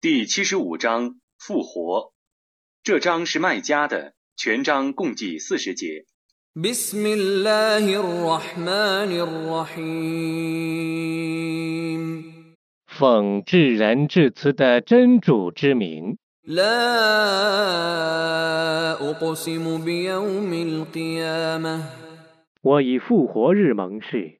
第七十五章复活。这章是麦加的，全章共计四十节。 بسم الله الرحمن الرحيم 奉至仁至慈的真主之名， لا أقسم بيوم القيامة 我以复活日盟誓，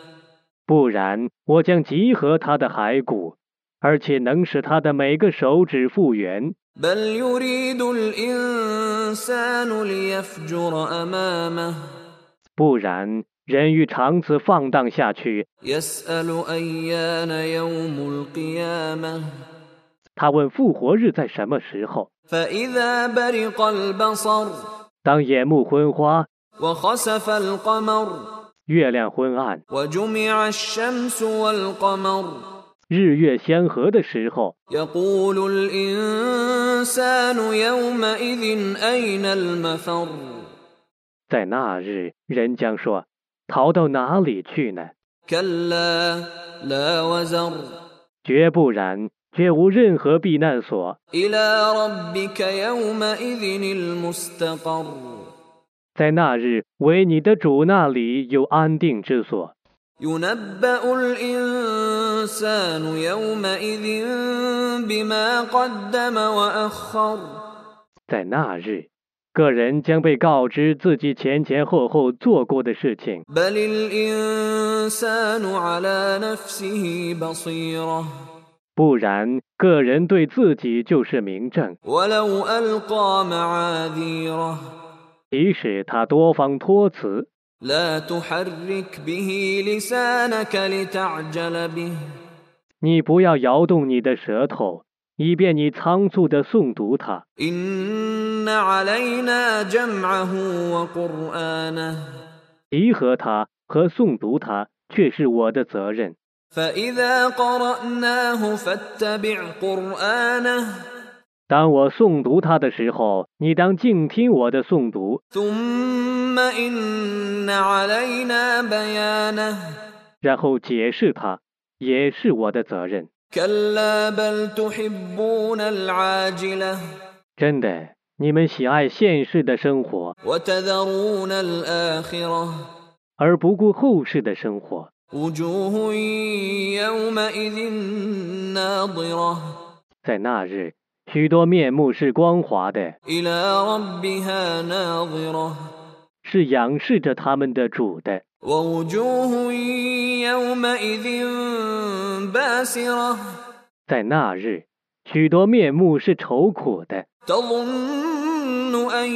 不然，我将集合他的骸骨，而且能使他的每个手指复原。不然，人欲长此放荡下去。他问复活日在什么时候？当眼目昏花。月亮昏暗，日月相合的时候，在那日人将说逃到哪里去呢？绝不然，绝无任何避难所。在那日为你的主那里有安定之所。在那日个人将被告知自己前前后后做过的事情。不然个人对自己就是明证。即使他多方托辞。你不要摇动你的舌头以便你仓促地诵读它。in 集合它和诵读它却是我的责任。当我诵读它的时候，你当静听我的诵读，然后解释它，也是我的责任。真的，你们喜爱现世的生活，而不顾后世的生活。在那日。许多面目是光滑的， إلى ربها ناظرة 是仰视着他们的主的； ووجوه يومئذ باسرة 在那日，许多面目是愁苦的， تظن أن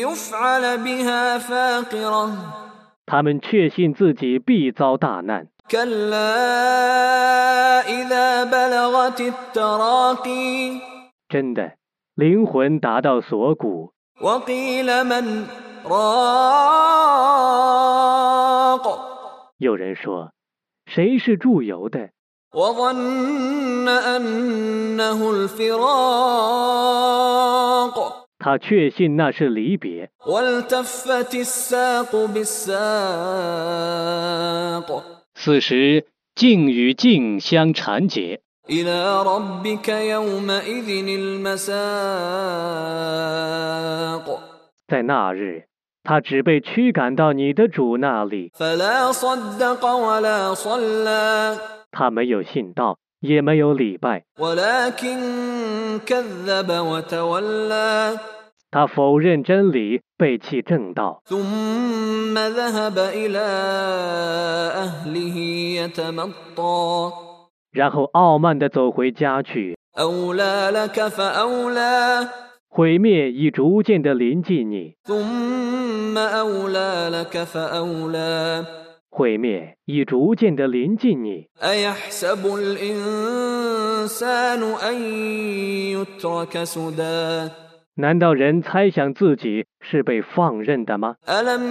يفعل بها فاقرة 他们确信自己必遭大难。 كلا إذا بلغت التراقي 真的灵魂达到锁骨。有人说谁是注油的？他确信那是离别。此时静与静相缠结。إلى ربك يومئذ المساق 在那日，他只被驱赶到你的主那里。 فلا صدق ولا صلى 他没有信道，也没有礼拜， ولكن كذب وتولى 他否认真理，背弃正道， 然后傲慢地走回家去。毁灭已逐渐地临近你。毁灭已逐渐地临近你。难道人猜想自己是被放任的吗？难道人猜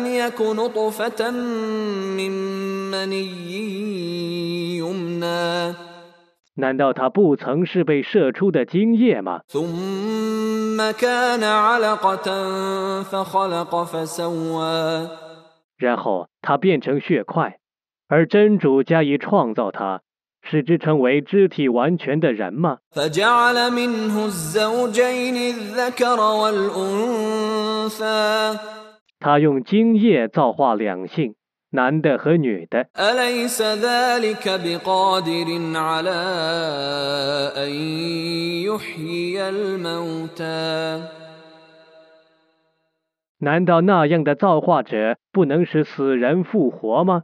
想自己是被放任的吗？难道他不曾是被射出的精液吗？然后他变成血块而真主加以创造他使之成为肢体完全的人吗？他用精液造化两性。男的和女的。难道那样的造化者不能使死人复活吗？